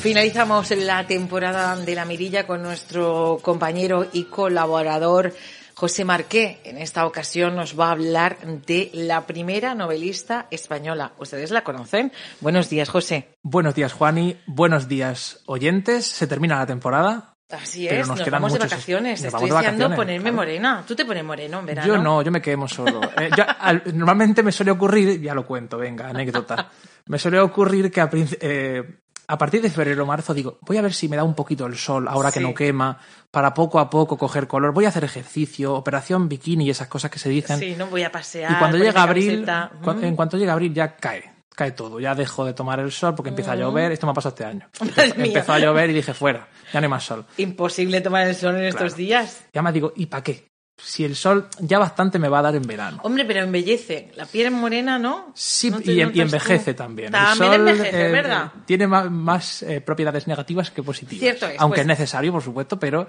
Finalizamos la temporada de la mirilla con nuestro compañero y colaborador José Marqué. En esta ocasión nos va a hablar de la primera novelista española. ¿Ustedes la conocen? Buenos días, José. Buenos días, Juani. Buenos días, oyentes. Se termina la temporada. Así Pero es, nos nos, quedan vamos de muchos- vacaciones. nos Estoy de deseando vacaciones, ponerme claro. morena. ¿Tú te pones moreno en verano? Yo no, yo me quemo solo. Eh, yo, al- normalmente me suele ocurrir, ya lo cuento, venga, anécdota. Me suele ocurrir que a, eh, a partir de febrero o marzo digo, voy a ver si me da un poquito el sol ahora que no quema, para poco a poco coger color. Voy a hacer ejercicio, operación bikini y esas cosas que se dicen. Sí, no voy a pasear. y cuando llega abril, cu- Mm. en cuanto llega abril ya cae. Cae todo, ya dejo de tomar el sol porque empieza a llover. Esto me ha pasado este año. Mm. Empezó a llover y dije, fuera, ya no hay más sol. Imposible tomar el sol en estos días. Y además digo, ¿y para qué? Si el sol ya bastante me va a dar en verano. Hombre, pero embellece. La piel morena, ¿no? Sí, ¿No te y, y notas tú? envejece también. El También sol, envejece, eh, ¿verdad? Tiene más, eh, propiedades negativas que positivas. Cierto es, Aunque pues- es necesario, por supuesto, pero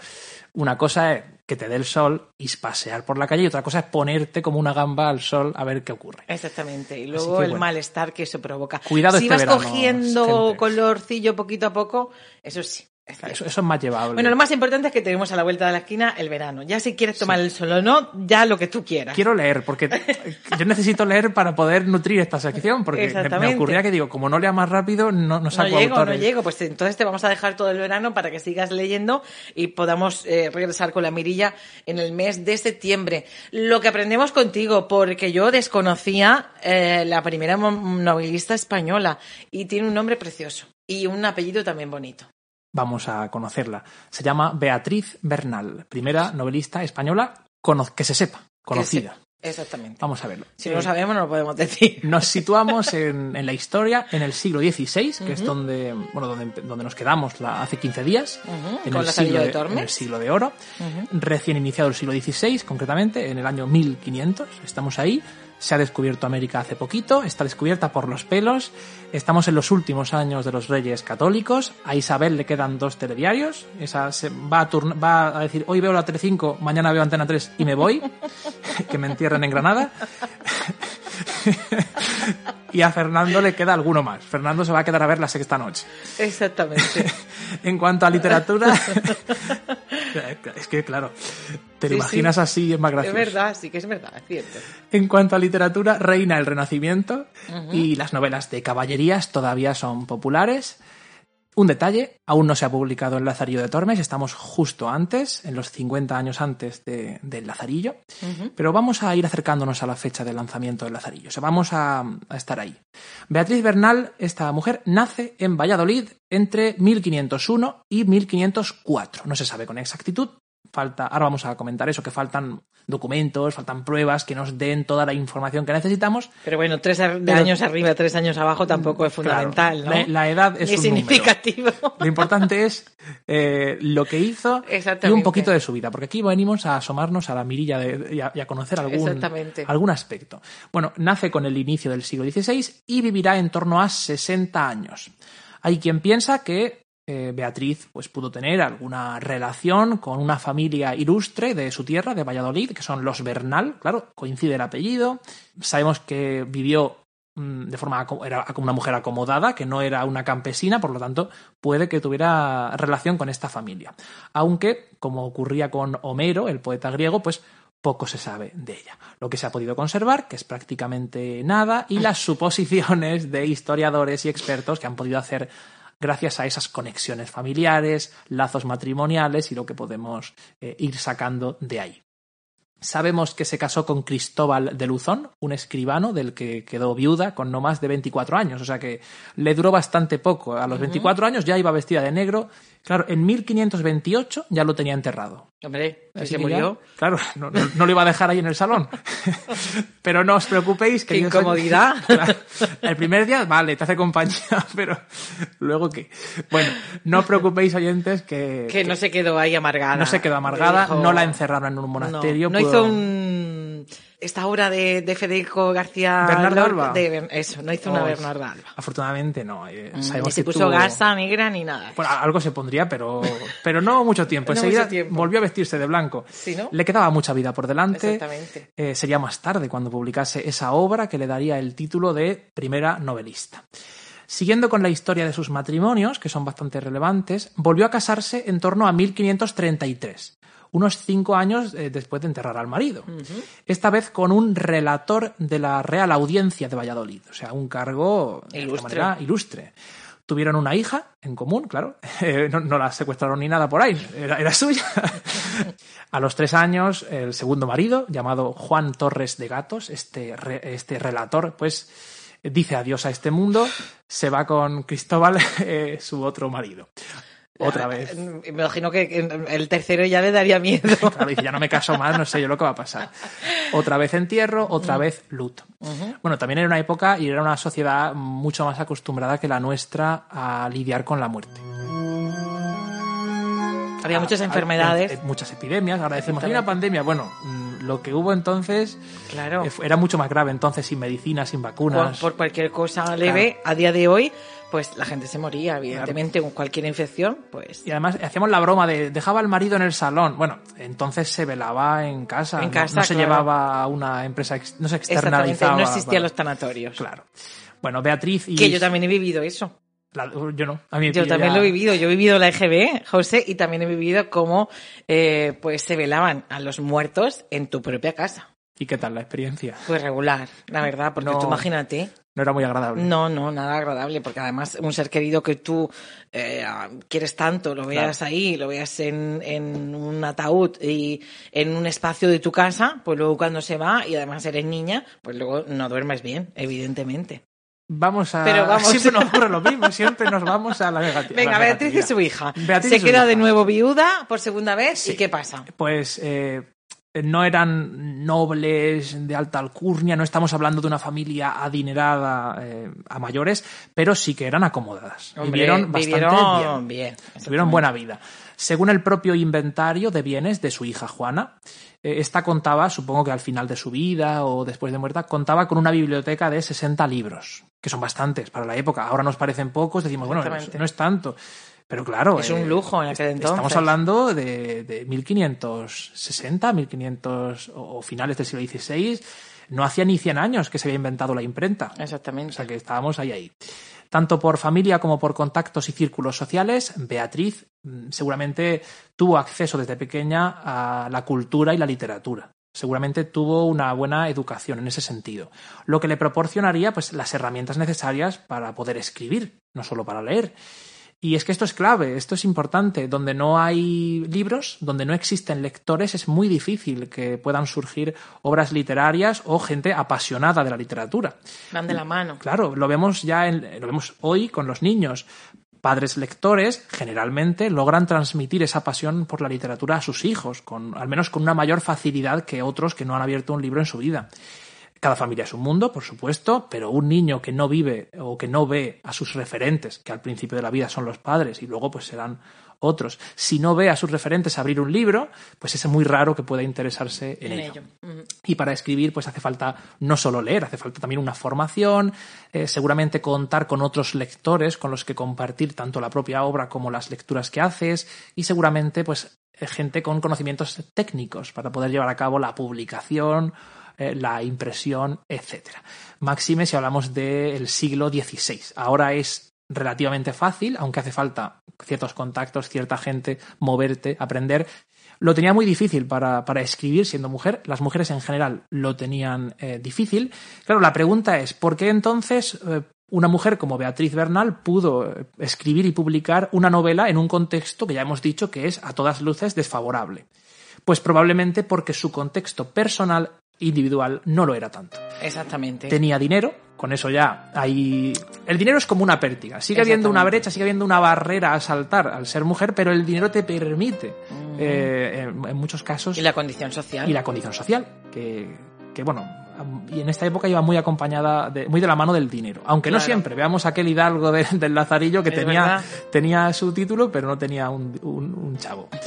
una cosa es que te dé el sol y pasear por la calle y otra cosa es ponerte como una gamba al sol a ver qué ocurre. Exactamente. Y luego que, el bueno. malestar que eso provoca. Cuidado si este vas verano, cogiendo gente. colorcillo poquito a poco, eso sí. Eso, eso es más llevable. Bueno, lo más importante es que tenemos a la vuelta de la esquina el verano. Ya si quieres tomar el sol o no, ya lo que tú quieras. Quiero leer, porque yo necesito leer para poder nutrir esta sección, porque me- ocurría que digo, como no lea más rápido, no, no No saco llego, no llego. Pues entonces te vamos a dejar todo el verano para que sigas leyendo y podamos eh, regresar con la mirilla en el mes de septiembre. Lo que aprendemos contigo, porque yo desconocía eh, la primera novelista española y tiene un nombre precioso y un apellido también bonito. Vamos a conocerla. Se llama Beatriz Bernal, primera novelista española que se sepa, conocida. Exactamente. Vamos a verlo. Si no Eh, lo sabemos, no lo podemos decir. Nos situamos en, en la historia en el siglo XVI, que es donde, bueno, donde, donde nos quedamos la- hace 15 días, en, con el la siglo salida de de, Tormes. en el siglo de oro, recién iniciado el siglo XVI, concretamente, en el año 1500, estamos ahí. Se ha descubierto América hace poquito, está descubierta por los pelos. Estamos en los últimos años de los reyes católicos. A Isabel le quedan dos telediarios. Esa se va a, turn- va a decir, hoy veo la Telecinco, mañana veo Antena 3 y me voy. que me entierren en Granada. y a Fernando le queda alguno más. Fernando se va a quedar a ver la sexta noche. Exactamente. En cuanto a literatura, es que claro, te lo Sí, imaginas sí. así, es más es gracioso. verdad, sí que es verdad, es cierto. En cuanto a literatura, reina el Renacimiento y las novelas de caballerías todavía son populares. Un detalle, aún no se ha publicado el Lazarillo de Tormes, estamos justo antes, en los 50 años antes de- del Lazarillo, pero vamos a ir acercándonos a la fecha del lanzamiento del Lazarillo, o sea, vamos a, a estar ahí. Beatriz Bernal, esta mujer, nace en Valladolid entre 1501 y 1504, no se sabe con exactitud, falta, ahora vamos a comentar eso, que faltan documentos, faltan pruebas que nos den toda la información que necesitamos. Pero bueno, tres Pero- años arriba, tres años abajo tampoco es fundamental, Claro, ¿no? la, la edad es un significativo. número. Lo importante es eh, lo que hizo y un poquito de su vida, porque aquí venimos a asomarnos a la mirilla de, y, a, y a conocer algún, algún aspecto. Bueno, nace con el inicio del siglo XVI y vivirá en torno a 60 años. Hay quien piensa que eh, Beatriz pues, pudo tener alguna relación con una familia ilustre de su tierra, de Valladolid, que son los Bernal, claro, coincide el apellido. Sabemos que vivió mm, de forma era como una mujer acomodada, que no era una campesina, por lo tanto puede que tuviera relación con esta familia. Aunque, como ocurría con Homero, el poeta griego, pues poco se sabe de ella. Lo que se ha podido conservar, que es prácticamente nada, y las suposiciones de historiadores y expertos que han podido hacer gracias a esas conexiones familiares, lazos matrimoniales y lo que podemos eh, ir sacando de ahí. Sabemos que se casó con Cristóbal de Luzón, un escribano del que quedó viuda con no más de 24 años, o sea que le duró bastante poco. A los 24 años ya iba vestida de negro. Claro, en 1528 ya lo tenía enterrado. Hombre, Así se que murió. ya, claro, no, no- no lo iba a dejar ahí en el salón. pero no os preocupéis. Queridos incomodidad. Claro, el primer día, vale, te hace compañía, pero luego qué. Bueno, no os preocupéis, oyentes, que, Que no se quedó ahí amargada. no se quedó amargada, Dijo- no la encerraron en un monasterio. No, hizo un... Esta obra de, de Federico García Bernardo Alba. de- eso, no hizo una Oh, Bernarda Alba. Afortunadamente no. eh, Ni sabemos se puso tuvo- gasa negra ni nada. Bueno, algo se pondría, pero, pero no mucho tiempo. No Enseguida mucho tiempo. volvió a vestirse de blanco. Sí, ¿no? Le quedaba mucha vida por delante. Exactamente. Eh, sería más tarde cuando publicase esa obra que le daría el título de primera novelista. Siguiendo con la historia de sus matrimonios, que son bastante relevantes, volvió a casarse en torno a 1533, unos cinco años eh, después de enterrar al marido. Esta vez con un relator de la Real Audiencia de Valladolid, o sea, un cargo de Ilustre. manera, ilustre. Tuvieron una hija en común, claro. Eh, no, no la secuestraron ni nada por ahí, era, era suya. A los tres años, el segundo marido, llamado Juan Torres de Gatos, este, re- este relator, pues dice adiós a este mundo, se va con Cristóbal, eh, su otro marido. Otra vez. Me imagino que el tercero ya le daría miedo. Claro, dice, ya no me caso más, no sé yo lo que va a pasar. Otra vez entierro, otra vez luto. Bueno, también era una época y era una sociedad mucho más acostumbrada que la nuestra a lidiar con la muerte. Había muchas Ah, enfermedades. eh, eh, muchas epidemias. Ahora decimos, hay una pandemia. Bueno, mm, lo que hubo entonces Claro. eh, era mucho más grave. Entonces, sin medicina, sin Por, vacunas. por cualquier cosa leve, a día de hoy, pues la gente se moría, evidentemente, con cualquier infección, pues Y además hacíamos la broma de dejaba al marido en el salón. Bueno, entonces se velaba en casa. En casa, no, se claro. llevaba a una empresa, ex- no se externalizaba. no existían los tanatorios. Claro. Bueno, Beatriz y. Que yo también he vivido eso. la- yo no. A mí Yo también ya- lo he vivido. Yo he vivido la EGB, José, y también he vivido cómo eh, pues se velaban a los muertos en tu propia casa. ¿Y qué tal la experiencia? Pues regular, la verdad, porque No. tú imagínate. No era muy agradable. No, no, nada agradable, porque además un ser querido que tú eh, quieres tanto, lo veas ahí, lo veas en, en un ataúd y en un espacio de tu casa, pues luego cuando se va y además eres niña, pues luego no duermes bien, evidentemente. Vamos a. Pero vamos. Siempre nos ocurre lo mismo, siempre nos vamos a la negativa. Venga, la Beatriz y negatividad. su hija. Beatriz se y queda hija. de nuevo viuda por segunda vez Sí. y ¿qué pasa? Pues eh, no eran nobles de alta alcurnia, no estamos hablando de una familia adinerada eh, a mayores, pero sí que eran acomodadas. Hombre, vivieron bastante vivieron bien. bien, Tuvieron buena vida. Según el propio inventario de bienes de su hija Juana, eh, esta contaba, supongo que al final de su vida o después de muerta, contaba con una biblioteca de 60 libros, que son bastantes para la época. Ahora nos parecen pocos, decimos, bueno, no es, Exactamente. no es tanto. Pero claro, Es eh, un lujo en aquel est- entonces. Estamos hablando de, de 1560, 1500 o o finales del siglo XVI. No hacía ni 100 años que se había inventado la imprenta. Exactamente. O sea que estábamos ahí, ahí. Tanto por familia como por contactos y círculos sociales, Beatriz mm, seguramente tuvo acceso desde pequeña a la cultura y la literatura. Seguramente tuvo una buena educación en ese sentido, lo que le proporcionaría pues, las herramientas necesarias para poder escribir, no solo para leer. Y es que esto es clave, esto es importante. Donde no hay libros, donde no existen lectores, es muy difícil que puedan surgir obras literarias o gente apasionada de la literatura. Van de la mano. Claro, lo vemos ya en- lo vemos hoy con los niños. Padres lectores generalmente logran transmitir esa pasión por la literatura a sus hijos, con, al menos con una mayor facilidad que otros que no han abierto un libro en su vida. Cada familia es un mundo, por supuesto, pero un niño que no vive o que no ve a sus referentes, que al principio de la vida son los padres y luego pues serán otros, si no ve a sus referentes abrir un libro, pues es muy raro que pueda interesarse en, En ello. Y para escribir, pues hace falta no solo leer, hace falta también una formación, eh, seguramente contar con otros lectores con los que compartir tanto la propia obra como las lecturas que haces, y seguramente, pues, gente con conocimientos técnicos para poder llevar a cabo la publicación, eh, la impresión, etcétera. Máxime si hablamos del siglo XVI. Ahora es relativamente fácil, aunque hace falta ciertos contactos, cierta gente, moverte, aprender. Lo tenía muy difícil para, para escribir siendo mujer. Las mujeres en general lo tenían eh, difícil. Claro, la pregunta es, ¿por qué entonces eh, una mujer como Beatriz Bernal pudo eh, escribir y publicar una novela en un contexto que ya hemos dicho que es a todas luces desfavorable? Pues probablemente porque su contexto personal individual no lo era tanto. Exactamente. Tenía dinero, con eso ya hay... El dinero es como una pértiga. Sigue habiendo una brecha, sigue habiendo una barrera a saltar al ser mujer, pero el dinero te permite, eh, en, en muchos casos... Y la condición social. y la condición social, que, que, bueno, y en esta época iba muy acompañada, de, muy de la mano del dinero. Aunque no siempre. Veamos aquel hidalgo de- del Lazarillo que Es tenía, verdad. tenía su título, pero no tenía un, un- un chavo.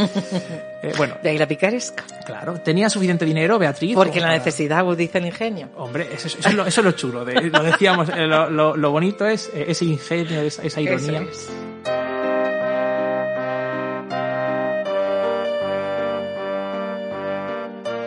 Eh, bueno, De ahí la picaresca. claro, tenía suficiente dinero, Beatriz. Porque la para- necesidad agudiza el ingenio. Hombre, eso, es- eso es lo, eso es lo chulo. de- lo decíamos, eh, lo, lo- bonito es eh, ese ingenio, esa, esa ironía. Eso es.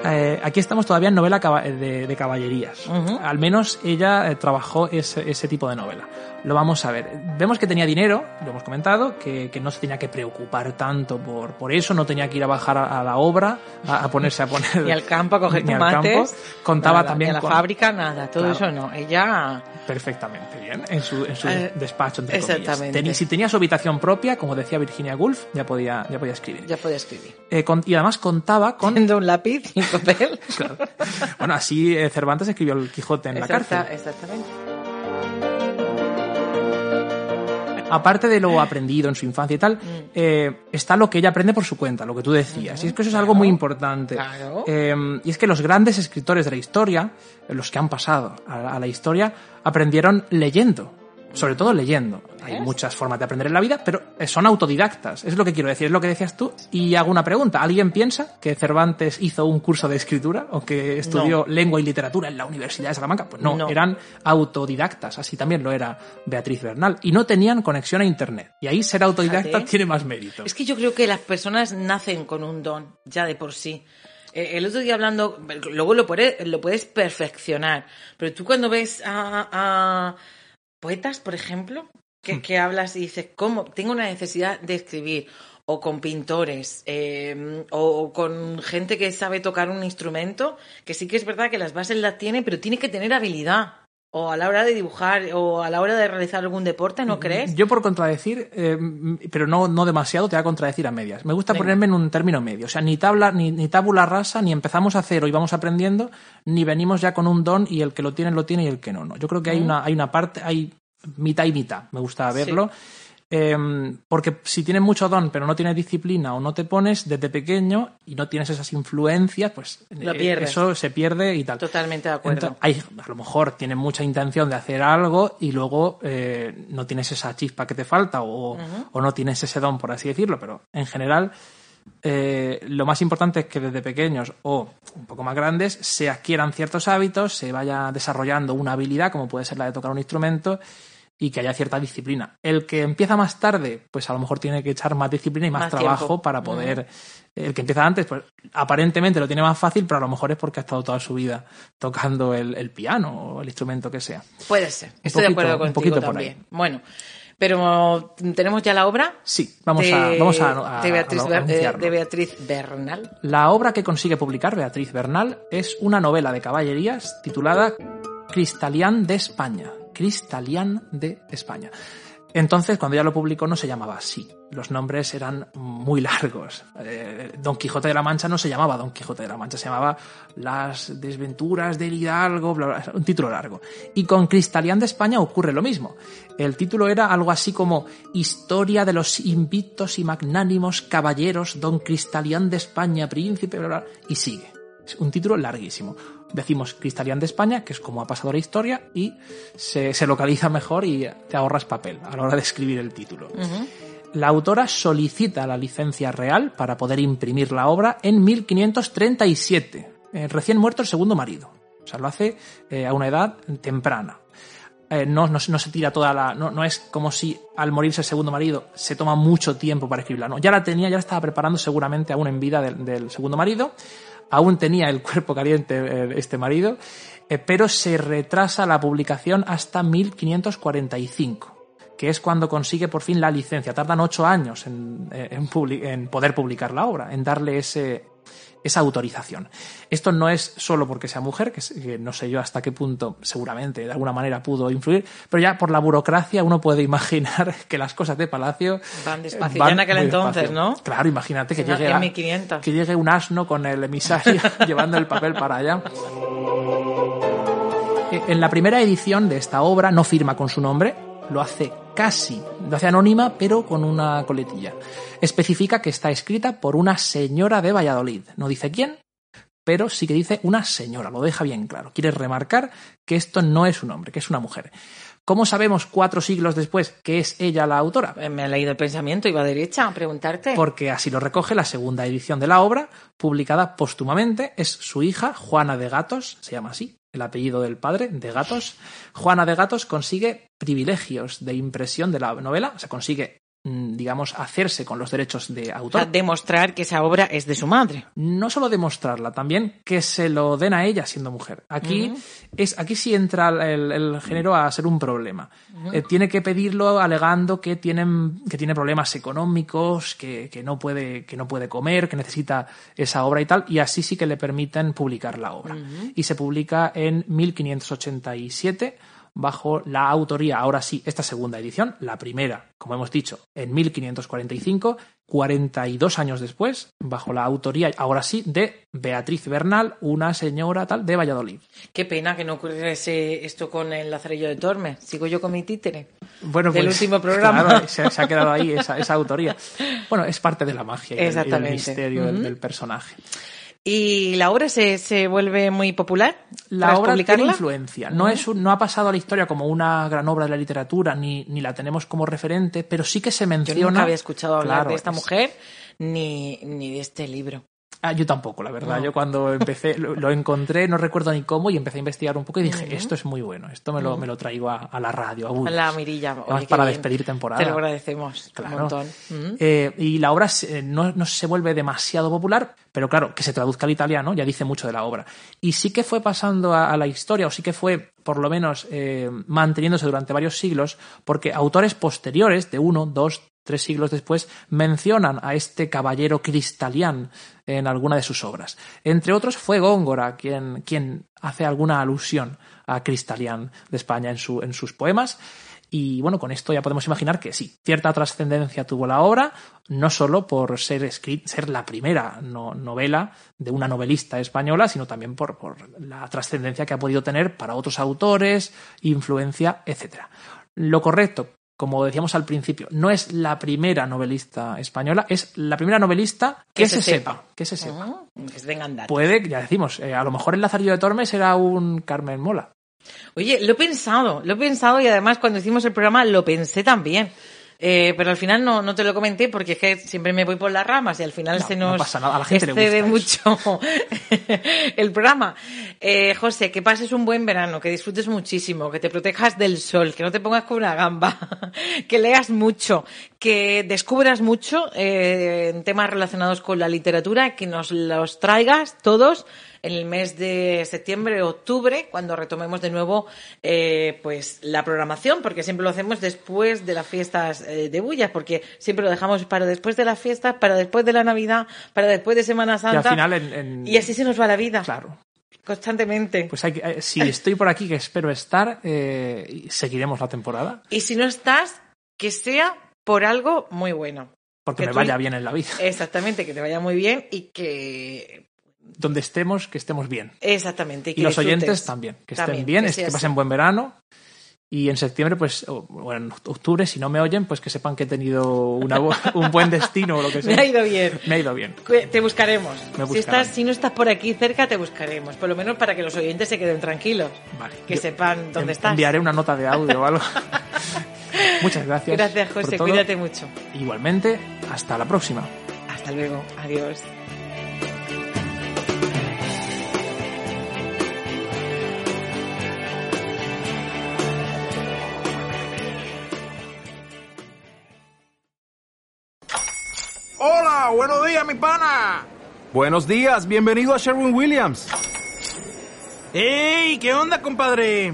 Eh, aquí estamos todavía en novela caba- de, de caballerías. Ujú. Al menos ella eh, trabajó ese, ese tipo de novela. Lo vamos a ver. Vemos que tenía dinero, lo hemos comentado, que, que no se tenía que preocupar tanto por, por eso, no tenía que ir a bajar a, a la obra, a, a ponerse a poner... Ni al campo a coger ni al tomates. campo. Contaba nada, también Ni a la con- fábrica, nada. Todo Claro. eso no. Ella. perfectamente bien en su, en su Eh, despacho. Entre exactamente. Si tenía su habitación propia, como decía Virginia Woolf, ya podía, ya podía escribir. Ya puede escribir. Eh, con- y además contaba con... Un lápiz y papel. Claro. Bueno, así eh, Cervantes escribió el Quijote en la cárcel. Exactamente. aparte de lo aprendido en su infancia y tal, eh, está lo que ella aprende por su cuenta, lo que tú decías. Y es que eso es algo muy importante. Claro. Eh, y es que los grandes escritores de la historia, los que han pasado a, a la historia, aprendieron leyendo. Sobre todo leyendo. Hay muchas formas de aprender en la vida, pero eh, son autodidactas. Es lo que quiero decir, es lo que decías tú. Y hago una pregunta. ¿Alguien piensa que Cervantes hizo un curso de escritura o que estudió lengua y literatura en la Universidad de Salamanca? Pues no, No. eran autodidactas. Así también lo era Beatriz Bernal. Y no tenían conexión a Internet. Y ahí ser autodidacta Fíjate. tiene más mérito. Es que yo creo que las personas nacen con un don, ya de por sí. Eh, El otro día hablando, luego lo puedes, lo puedes perfeccionar, pero tú cuando ves a, a poetas, por ejemplo, que, que hablas y dices, ¿cómo? Tengo una necesidad de escribir, o con pintores, eh, o, o con gente que sabe tocar un instrumento, que sí que es verdad que las bases las tiene, pero tiene que tener habilidad. O a la hora de dibujar, o a la hora de realizar algún deporte, ¿no crees? Yo por contradecir, eh, pero no, no demasiado, te voy a contradecir a medias. Me gusta Venga. ponerme en un término medio. O sea, ni tabla, ni, ni tabula rasa, ni empezamos a cero y vamos aprendiendo, ni venimos ya con un don y el que lo tiene, lo tiene y el que no, no. Yo creo que hay una, hay una parte, hay mitad y mitad, me gusta verlo. Eh, porque si tienes mucho don pero no tienes disciplina o no te pones desde pequeño y no tienes esas influencias, pues Lo eh, eso se pierde y tal. Totalmente de acuerdo. Entonces, hay, a lo mejor tienes mucha intención de hacer algo y luego eh, no tienes esa chispa que te falta o, o no tienes ese don, por así decirlo, pero en general eh, lo más importante es que desde pequeños o un poco más grandes se adquieran ciertos hábitos, se vaya desarrollando una habilidad, como puede ser la de tocar un instrumento, y que haya cierta disciplina. El que empieza más tarde, pues a lo mejor tiene que echar más disciplina y más, Más trabajo tiempo. para poder... El que empieza antes, pues aparentemente lo tiene más fácil, pero a lo mejor es porque ha estado toda su vida tocando el, el piano o el instrumento que sea. Puede ser. Estoy de acuerdo un contigo poquito por también. Bueno, pero tenemos ya la obra. Sí, vamos de, a, vamos a, a- de Beatriz, a de Beatriz Bernal. La obra que consigue publicar Beatriz Bernal es una novela de caballerías titulada Cristalián de España. Cristalián de España. Entonces, cuando ella lo publicó, no se llamaba así. Los nombres eran muy largos. Eh, Don Quijote de la Mancha no se llamaba Don Quijote de la Mancha, se llamaba Las desventuras del Hidalgo, bla, bla, un título largo. Y con Cristalián de España ocurre lo mismo. El título era algo así como Historia de los invictos y magnánimos caballeros Don Cristalián de España, príncipe, bla, bla, y sigue. Es un título larguísimo. Decimos Cristalián de España, que es como ha pasado la historia, y se, se localiza mejor y te ahorras papel a la hora de escribir el título. La autora solicita la licencia real para poder imprimir la obra en 1537, eh, recién muerto el segundo marido. O sea, lo hace eh, a una edad temprana. Eh, no, no, se- no se tira toda la. No, no es como si al morirse el segundo marido se toma mucho tiempo para escribirla. No, ya la tenía, ya la estaba preparando seguramente aún en vida del, del segundo marido. Aún tenía el cuerpo caliente eh, este marido, eh, pero se retrasa la publicación hasta 1545 que es cuando consigue por fin la licencia. Tardan ocho años en, eh, en poder publicar la obra, en darle ese, esa autorización. Esto no es solo porque sea mujer, que, no sé yo hasta qué punto seguramente de alguna manera pudo influir, pero ya por la burocracia uno puede imaginar que las cosas de Palacio van despacio. ya en aquel entonces, ¿no? Claro, imagínate que llegue, que llegue un asno con el emisario llevando el papel para allá. En la primera edición de esta obra no firma con su nombre, lo hace casi, lo hace anónima, pero con una coletilla. Especifica que está escrita por una señora de Valladolid. No dice quién, pero sí que dice una señora, lo deja bien claro. Quiere remarcar que esto no es un hombre, que es una mujer. ¿Cómo sabemos cuatro siglos después que es ella la autora? Eh, me ha leído el pensamiento, iba a derecha a preguntarte. Porque así lo recoge la segunda edición de la obra, publicada póstumamente. Es su hija, Juana de Gatos, se llama así, el apellido del padre, de Gatos. Juana de Gatos consigue privilegios de impresión de la novela, o sea, consigue digamos, hacerse con los derechos de autor. demostrar que esa obra es de su madre. No solo demostrarla, también que se lo den a ella siendo mujer. Aquí, es, aquí sí entra el, género a ser un problema. Eh, tiene que pedirlo alegando que, tienen, que tiene problemas económicos, que, que, no puede, que no puede comer, que necesita esa obra y tal, y así sí que le permiten publicar la obra. Y se publica en 1587 bajo la autoría, ahora sí, esta segunda edición, la primera, como hemos dicho, en 1545, 42 años después, bajo la autoría, ahora sí, de Beatriz Bernal, una señora tal de Valladolid. Qué pena que no ocurriese esto con el Lazarillo de Tormes. Sigo yo con mi títere. Bueno, del pues, último programa. Claro, se, ha quedado ahí esa, autoría. Bueno, es parte de la magia y, del, misterio del personaje. ¿Y la obra se, se vuelve muy popular? La obra tiene influencia. No, es no ha pasado a la historia como una gran obra de la literatura, ni, ni la tenemos como referente, pero sí que se menciona. Yo nunca había escuchado hablar de esta mujer ni, ni de este libro. Ah, yo tampoco, la verdad. Yo cuando empecé, lo, encontré, no recuerdo ni cómo, y empecé a investigar un poco y dije, esto es muy bueno, esto me lo, me lo traigo a, la radio, a, a la mirilla. para despedir temporada. Te lo agradecemos un montón. Eh, y la obra no, no, se vuelve demasiado popular, pero claro, que se traduzca al italiano ya dice mucho de la obra. Y sí que fue pasando a, la historia, o sí que fue, por lo menos, eh, manteniéndose durante varios siglos, porque autores posteriores, de uno, dos, tres siglos después, mencionan a este caballero cristalián en alguna de sus obras. Entre otros fue Góngora quien, quien hace alguna alusión a Cristalián de España en, su, en sus poemas. Y bueno, con esto ya podemos imaginar que sí, cierta trascendencia tuvo la obra, no solo por ser, ser la primera novela de una novelista española, sino también por, por la trascendencia que ha podido tener para otros autores, influencia, etc. Lo correcto, como decíamos al principio, no es la primera novelista española, es la primera novelista que, se, sepa. Que se sepa. Ah, que Puede, ya decimos, eh, a lo mejor el Lazarillo de Tormes era un Carmen Mola. Oye, lo he pensado, lo he pensado y además cuando hicimos el programa lo pensé también. Eh, pero al final no, no te lo comenté porque es que siempre me voy por las ramas y al final se nos pasa nada. A la gente excede mucho el programa. Eh, José, que pases un buen verano, que disfrutes muchísimo, que te protejas del sol, que no te pongas con una gamba, que leas mucho, que descubras mucho eh, en temas relacionados con la literatura, que nos los traigas todos en el mes de septiembre, octubre, cuando retomemos de nuevo eh, pues la programación, porque siempre lo hacemos después de las fiestas eh, de Bullas, porque siempre lo dejamos para después de las fiestas, para después de la Navidad, para después de Semana Santa. Y, al final y así se nos va la vida. Claro constantemente. Pues hay, eh, si estoy por aquí, que espero estar, seguiremos la temporada. Y si no estás, que sea por algo muy bueno. Porque me vaya bien en la vida. Exactamente, que te vaya muy bien y que donde estemos, que estemos bien. Exactamente. Y, los oyentes también, que estén bien, que, pasen buen verano. Y en septiembre, pues, o en octubre, si no me oyen, pues que sepan que he tenido un buen destino o lo que sea. me ha ido bien. Me ha ido bien. Te buscaremos. si, estás, si no estás por aquí cerca, te buscaremos. Por lo menos para que los oyentes se queden tranquilos. Vale. Que sepan dónde estás. Enviaré una nota de audio o algo. Muchas gracias. Gracias, José. Cuídate mucho. Igualmente, hasta la próxima. Hasta luego. Adiós. Hola, buenos días, mi pana. Buenos días, bienvenido a Sherwin Williams. ¡Ey! ¿Qué onda, compadre?